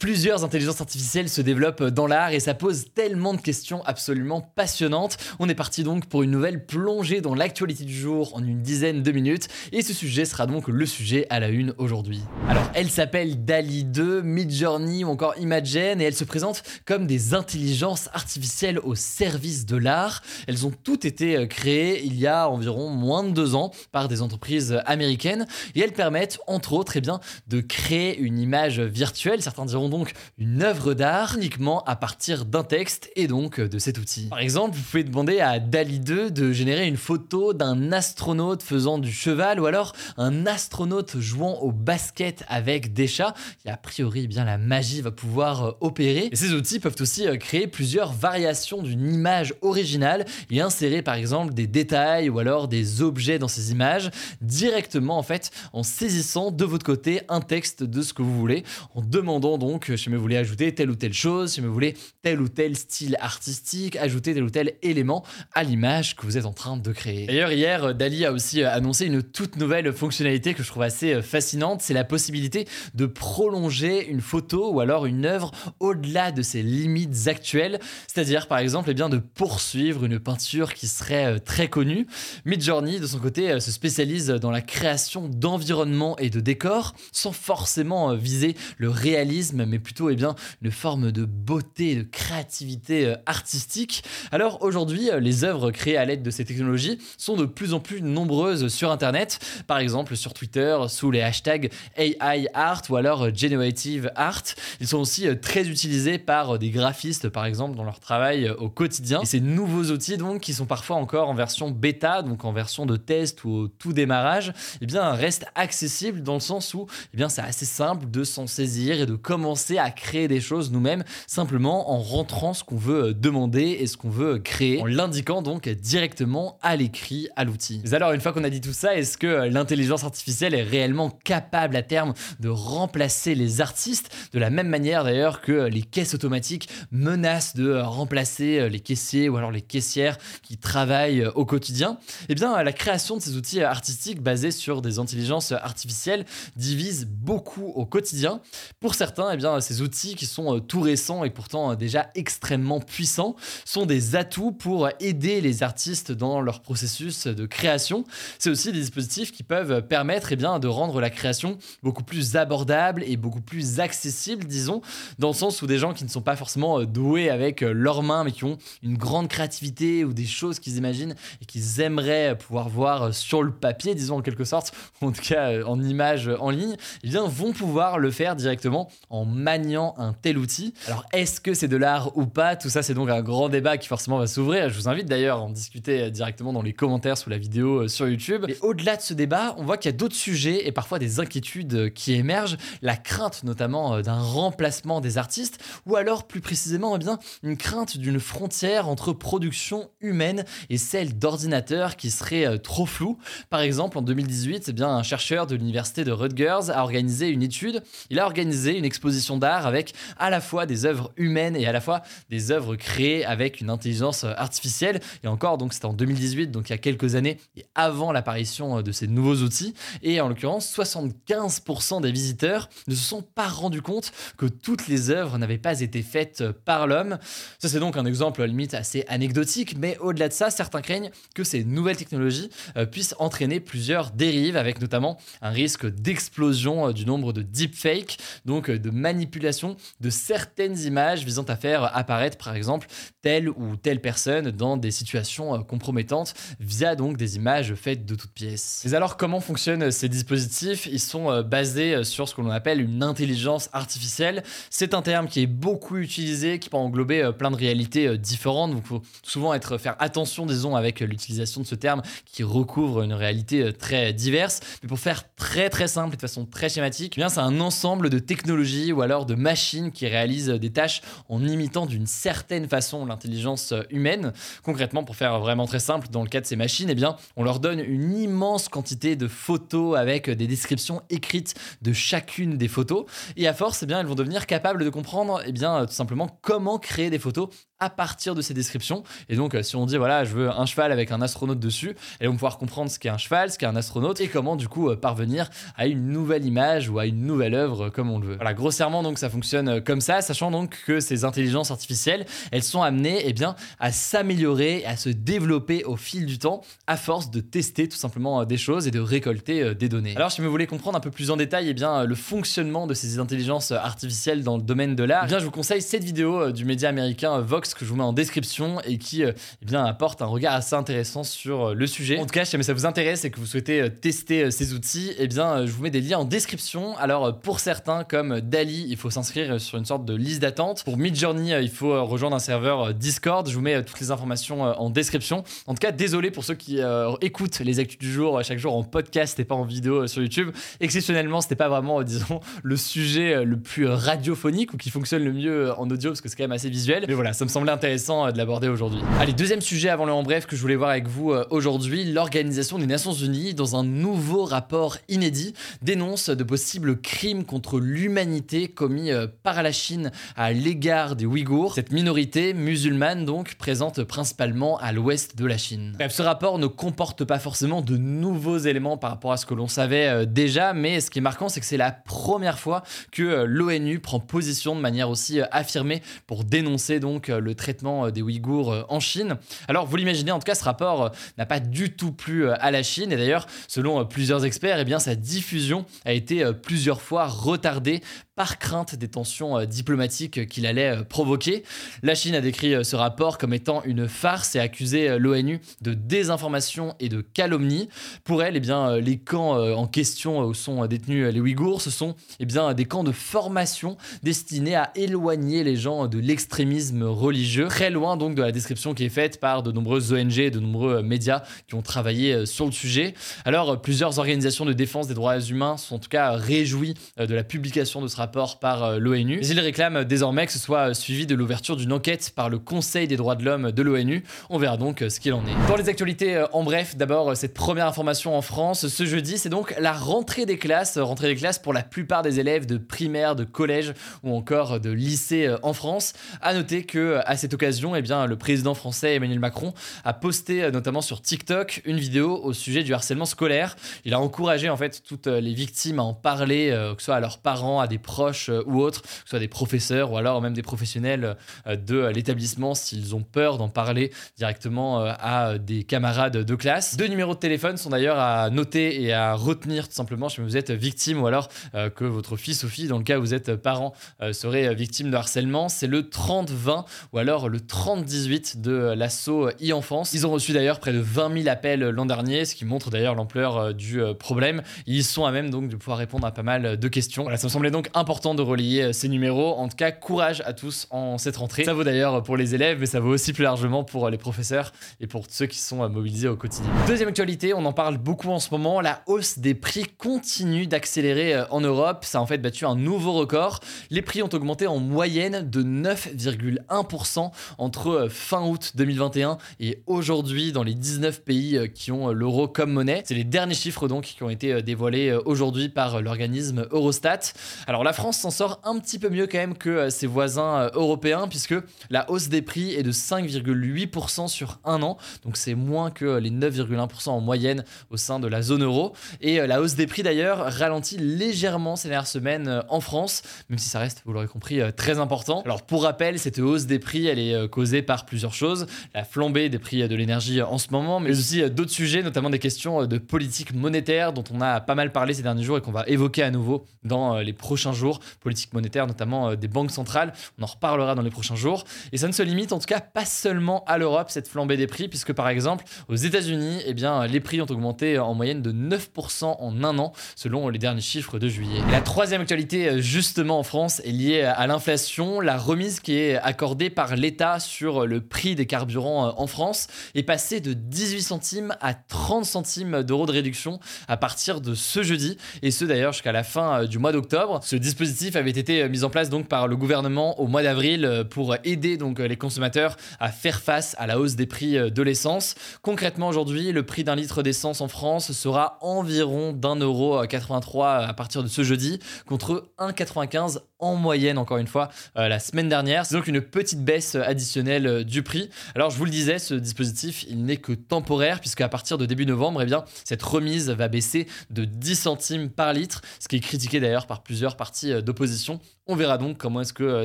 Plusieurs intelligences artificielles se développent dans l'art et ça pose tellement de questions absolument passionnantes. On est parti donc pour une nouvelle plongée dans l'actualité du jour en une dizaine de minutes et ce sujet sera donc le sujet à la une aujourd'hui. Alors elle s'appelle DALI 2, Midjourney ou encore Imagen et elle se présente comme des intelligences artificielles au service de l'art. Elles ont toutes été euh, créées il y a environ moins de deux ans par des entreprises américaines et elles permettent entre autres eh bien, de créer une image virtuelle. Certains diront donc une œuvre d'art uniquement à partir d'un texte et donc de cet outil. Par exemple, vous pouvez demander à DALI 2 de générer une photo d'un astronaute faisant du cheval ou alors un astronaute jouant au basket avec des chats. A priori, bien la magie va pouvoir euh, opérer. Et ces outils peuvent aussi euh, créer plusieurs variations d'une image originale et insérer par exemple des détails ou alors des objets dans ces images directement en fait en saisissant de votre côté un texte de ce que vous voulez en demandant donc donc, si vous voulez ajouter telle ou telle chose, si vous voulez tel ou tel style artistique, ajouter tel ou tel élément à l'image que vous êtes en train de créer. D'ailleurs, hier, Dali a aussi annoncé une toute nouvelle fonctionnalité que je trouve assez fascinante, c'est la possibilité de prolonger une photo ou alors une œuvre au-delà de ses limites actuelles, c'est-à-dire par exemple eh bien, de poursuivre une peinture qui serait euh, très connue. Midjourney, de son côté, euh, se spécialise dans la création d'environnements et de décors sans forcément euh, viser le réalisme mais plutôt eh bien, une forme de beauté, de créativité euh, artistique. Alors aujourd'hui, euh, les œuvres créées à l'aide de ces technologies sont de plus en plus nombreuses sur Internet, par exemple sur Twitter sous les hashtags AI Art ou alors euh, Generative Art. Ils sont aussi très utilisés par des graphistes, par exemple, dans leur travail au quotidien. Et ces nouveaux outils, donc, qui sont parfois encore en version bêta, donc en version de test ou au tout démarrage, eh bien, restent accessibles dans le sens où eh c'est assez simple de s'en saisir et de commencer à créer des choses nous-mêmes simplement en rentrant ce qu'on veut euh, demander et ce qu'on veut créer, en l'indiquant donc directement à l'écrit à l'outil. Mais alors une fois qu'on a dit tout ça, est-ce que euh, l'intelligence artificielle est réellement capable à terme de remplacer les artistes? De la même manière d'ailleurs que euh, les caisses automatiques menacent de remplacer les caissiers ou alors les caissières qui travaillent au quotidien? Eh bien la création de ces outils artistiques basés sur des intelligences artificielles divise beaucoup au quotidien. Pour certains, eh ces outils qui sont euh, tout récents et pourtant euh, déjà extrêmement puissants sont des atouts pour aider les artistes dans leur processus de création. C'est aussi des dispositifs qui peuvent permettre eh bien, de rendre la création beaucoup plus abordable et beaucoup plus accessible, disons, dans le sens où des gens qui ne sont pas forcément euh, doués avec leurs mains, mais qui ont une grande créativité ou des choses qu'ils imaginent et qu'ils aimeraient pouvoir voir sur le papier, disons en quelque sorte, ou en tout cas en image en ligne, eh bien, vont pouvoir le faire directement en maniant un tel outil. Alors est-ce que c'est de l'art ou pas? Tout ça c'est donc un grand débat qui forcément va s'ouvrir. Je vous invite d'ailleurs à en discuter euh, directement dans les commentaires sous la vidéo euh, sur YouTube. Et au-delà de ce débat, on voit qu'il y a d'autres sujets et parfois des inquiétudes euh, qui émergent. La crainte notamment d'un remplacement des artistes ou alors plus précisément eh bien, une crainte d'une frontière entre production humaine et celle d'ordinateur qui serait trop floue. Par exemple en 2018, eh bien, un chercheur de l'université de Rutgers a organisé une étude. Il a organisé une exposition d'art avec à la fois des œuvres humaines et à la fois des œuvres créées avec une intelligence artificielle. Et encore, donc c'était en 2018, donc il y a quelques années et avant l'apparition euh, de ces nouveaux outils. Et en l'occurrence, 75% des visiteurs ne se sont pas rendus compte que toutes les œuvres n'avaient pas été faites par l'homme. Ça, c'est donc un exemple limite assez anecdotique, mais au-delà de ça, certains craignent que ces nouvelles technologies euh, puissent entraîner plusieurs dérives, avec notamment un risque d'explosion euh, du nombre de deepfakes, donc de manipulation de certaines images visant à faire apparaître par exemple telle ou telle personne dans des situations euh, compromettantes via donc des images faites de toutes pièces. Mais alors comment fonctionnent ces dispositifs? Ils sont euh, basés sur ce que l'on appelle une intelligence artificielle. C'est un terme qui est beaucoup utilisé, qui peut englober euh, plein de réalités différentes. Donc faut souvent faire attention disons avec l'utilisation de ce terme qui recouvre une réalité très diverse. Mais pour faire très très simple et de façon très schématique, eh c'est un ensemble de technologies ou alors de machines qui réalisent des tâches en imitant d'une certaine façon l'intelligence humaine. Concrètement, pour faire vraiment très simple, dans le cas de ces machines, eh bien, on leur donne une immense quantité de photos avec des descriptions écrites de chacune des photos. Et à force, eh bien, elles vont devenir capables de comprendre eh bien, tout simplement comment créer des photos à partir de ces descriptions. Et donc, si on dit, voilà, je veux un cheval avec un astronaute dessus, elles vont pouvoir comprendre ce qu'est un cheval, ce qu'est un astronaute, et comment, du coup, parvenir à une nouvelle image ou à une nouvelle œuvre comme on le veut. Voilà, grossièrement, donc, ça fonctionne comme ça, sachant donc que ces intelligences artificielles, elles sont amenées, eh bien, à s'améliorer, à se développer au fil du temps, à force de tester tout simplement des choses et de récolter des données. Alors, si vous voulez comprendre un peu plus en détail, eh bien, le fonctionnement de ces intelligences artificielles dans le domaine de l'art, eh bien, je vous conseille cette vidéo du média américain Vox que je vous mets en description et qui euh, eh bien, apporte un regard assez intéressant sur euh, le sujet. En tout cas, si jamais ça vous intéresse et que vous souhaitez euh, tester ces outils, eh bien, je vous mets des liens en description. Alors, pour certains, comme Dali, il faut s'inscrire sur une sorte de liste d'attente. Pour Midjourney, il faut rejoindre un serveur Discord. Je vous mets toutes les informations en description. En tout cas, désolé pour ceux qui écoutent les actus du jour chaque jour en podcast et pas en vidéo sur YouTube. Exceptionnellement, c'était pas vraiment, disons, le sujet le plus radiophonique ou qui fonctionne le mieux en audio parce que c'est quand même assez visuel. Mais voilà, ça me semble intéressant euh, de l'aborder aujourd'hui. Allez, deuxième sujet avant le en bref que je voulais voir avec vous euh, aujourd'hui, l'Organisation des Nations Unies, dans un nouveau rapport inédit, dénonce de possibles crimes contre l'humanité commis euh, par la Chine à l'égard des Ouïghours, cette minorité musulmane donc présente principalement à l'ouest de la Chine. Bref, ce rapport ne comporte pas forcément de nouveaux éléments par rapport à ce que l'on savait déjà, mais ce qui est marquant, c'est que c'est la première fois que l'ONU prend position de manière aussi affirmée pour dénoncer donc le traitement euh, des Ouïghours euh, en Chine. Alors, vous l'imaginez, en tout cas, ce rapport euh, n'a pas du tout plu à la Chine. Et d'ailleurs, selon plusieurs experts, eh bien, sa diffusion a été plusieurs fois retardée par crainte des tensions diplomatiques qu'il allait provoquer. La Chine a décrit ce rapport comme étant une farce et accusé l'ONU de désinformation et de calomnie. Pour elle, eh bien, les camps en question où sont détenus les Ouïghours, ce sont eh bien, des camps de formation destinés à éloigner les gens de l'extrémisme religieux très loin donc de la description qui est faite par de nombreuses ONG et de nombreux euh, médias qui ont travaillé euh, sur le sujet. Alors, euh, plusieurs organisations de défense des droits humains sont en tout cas réjouies de la publication de ce rapport par l'ONU. Mais ils réclament désormais que ce soit suivi de l'ouverture d'une enquête par le Conseil des droits de l'homme de l'ONU. On verra donc ce qu'il en est. Dans les actualités, en bref, d'abord cette première information en France, ce jeudi, c'est donc la rentrée des classes, rentrée des classes pour la plupart des élèves de primaire, de collège ou encore de lycée en France. À noter que à cette occasion, eh bien, le président français Emmanuel Macron a posté euh, notamment sur TikTok une vidéo au sujet du harcèlement scolaire. Il a encouragé en fait toutes euh, les victimes à en parler, euh, que ce soit à leurs parents, à des proches ou autres, que ce soit des professeurs ou alors même des professionnels de l'établissement s'ils ont peur d'en parler directement à des camarades de classe. Deux numéros de téléphone sont d'ailleurs à noter et à retenir tout simplement si vous êtes victime ou alors que votre fils ou fille, dans le cas où vous êtes parent, serait victime de harcèlement. C'est le 30-20 ou alors le 30-18 de l'assaut e-enfance. Ils ont reçu d'ailleurs près de 20 000 appels l'an dernier, ce qui montre d'ailleurs l'ampleur euh, du euh, problème. Ils sont à même donc de pouvoir répondre à pas mal de questions. Voilà, ça me semblait donc important de relier euh, ces numéros. En tout cas, courage à tous en cette rentrée. Ça vaut d'ailleurs pour les élèves, mais ça vaut aussi plus largement pour les professeurs et pour ceux qui sont mobilisés au quotidien. Deuxième actualité, on en parle beaucoup en ce moment, la hausse des prix continue d'accélérer en Europe. Ça a en fait battu un nouveau record. Les prix ont augmenté en moyenne de 9,1% entre euh, fin août 2021 et aujourd'hui dans les 19 pays euh, qui ont euh, l'euro comme monnaie. C'est les derniers chiffres donc qui ont été dévoilés aujourd'hui par l'organisme Eurostat. Alors la France s'en sort un petit peu mieux quand même que ses voisins européens puisque la hausse des prix est de 5,8% sur un an. Donc c'est moins que les 9,1% en moyenne au sein de la zone euro. Et la hausse des prix d'ailleurs ralentit légèrement ces dernières semaines en France, même si ça reste, vous l'aurez compris, très important. Alors pour rappel, cette hausse des prix elle est euh, causée par plusieurs choses. La flambée des prix de l'énergie en ce moment, mais aussi euh, d'autres sujets, notamment des questions euh, de politique monétaire dont on a pas mal parlé ces derniers jours et qu'on va évoquer à nouveau dans les prochains jours jours, politique monétaire notamment des banques centrales. On en reparlera dans les prochains jours. Et ça ne se limite en tout cas pas seulement à l'Europe, cette flambée des prix, puisque par exemple aux États-Unis, eh bien, les prix ont augmenté en moyenne de 9% en un an, selon les derniers chiffres de juillet. la troisième actualité, justement en France, est liée à l'inflation. La remise qui est accordée par l'État sur le prix des carburants en France est passée de 18 centimes à 30 centimes d'euros de réduction à partir de ce jeudi, et ce d'ailleurs jusqu'à la fin du mois d'octobre. Dispositif avait été mis en place donc par le gouvernement au mois d'avril pour aider donc les consommateurs à faire face à la hausse des prix de l'essence. Concrètement aujourd'hui, le prix d'un litre d'essence en France sera environ d'un euro 83 à partir de ce jeudi contre 1,95 en moyenne encore une fois euh, la semaine dernière. C'est donc une petite baisse additionnelle euh, du prix. Alors je vous le disais, ce dispositif il n'est que temporaire puisque à partir de début novembre, eh bien cette remise va baisser de 10 centimes par litre, ce qui est critiqué d'ailleurs par plusieurs partis euh, d'opposition. On verra donc comment est-ce que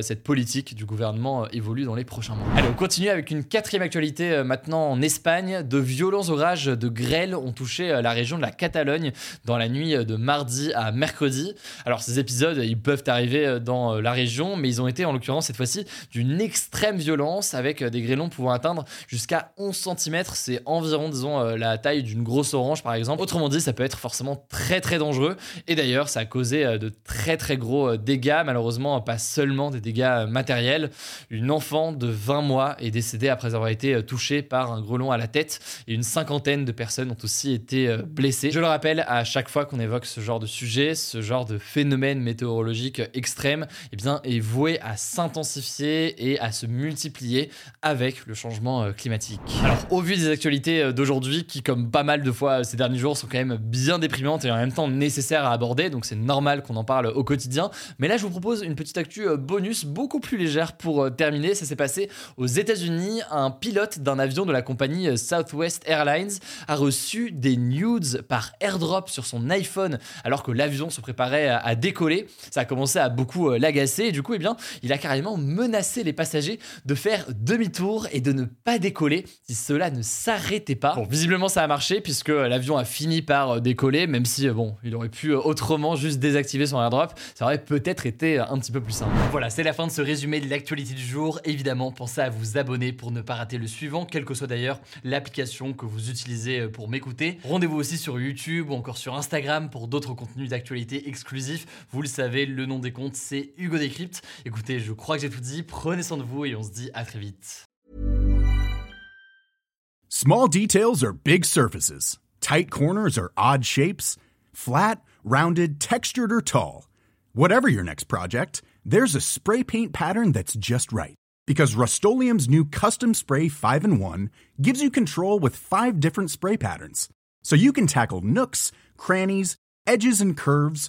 cette politique du gouvernement évolue dans les prochains mois. Allez, on continue avec une quatrième actualité maintenant en Espagne. De violents orages de grêle ont touché la région de la Catalogne dans la nuit de mardi à mercredi. Alors ces épisodes, ils peuvent arriver dans la région, mais ils ont été en l'occurrence cette fois-ci d'une extrême violence avec des grêlons pouvant atteindre jusqu'à 11 cm. C'est environ, disons, la taille d'une grosse orange par exemple. Autrement dit, ça peut être forcément très très dangereux. Et d'ailleurs, ça a causé de très très gros dégâts, malheureusement pas seulement des dégâts matériels. Une enfant de 20 mois est décédée après avoir été touchée par un grelon à la tête et une cinquantaine de personnes ont aussi été blessées. Je le rappelle, à chaque fois qu'on évoque ce genre de sujet, ce genre de phénomène météorologique extrême, eh bien, est voué à s'intensifier et à se multiplier avec le changement climatique. Alors, au vu des actualités d'aujourd'hui, qui, comme pas mal de fois ces derniers jours, sont quand même bien déprimantes et en même temps nécessaires à aborder, donc c'est normal qu'on en parle au quotidien. Mais là, je vous propose une petite actu bonus beaucoup plus légère pour terminer. Ça s'est passé aux États-Unis. Un pilote d'un avion de la compagnie Southwest Airlines a reçu des nudes par airdrop sur son iPhone alors que l'avion se préparait à décoller. Ça a commencé à beaucoup l'agacer et du coup, eh bien, il a carrément menacé les passagers de faire demi-tour et de ne pas décoller si cela ne s'arrêtait pas. Bon, visiblement, ça a marché puisque l'avion a fini par décoller, même si, bon, il aurait pu autrement juste désactiver son airdrop. Ça aurait peut-être été un petit peu plus simple. Voilà, c'est la fin de ce résumé de l'actualité du jour. Évidemment, pensez à vous abonner pour ne pas rater le suivant, quelle que soit d'ailleurs l'application que vous utilisez pour m'écouter. Rendez-vous aussi sur YouTube ou encore sur Instagram pour d'autres contenus d'actualité exclusifs. Vous le savez, le nom des comptes, c'est Hugo Décrypte. Écoutez, je crois que j'ai tout dit. Prenez soin de vous et on se dit à très vite. Small details are big surfaces. Tight corners are odd shapes. Flat, rounded, textured or tall. Whatever your next project, there's a spray paint pattern that's just right. Because Rust new Custom Spray 5 in 1 gives you control with five different spray patterns. So you can tackle nooks, crannies, edges, and curves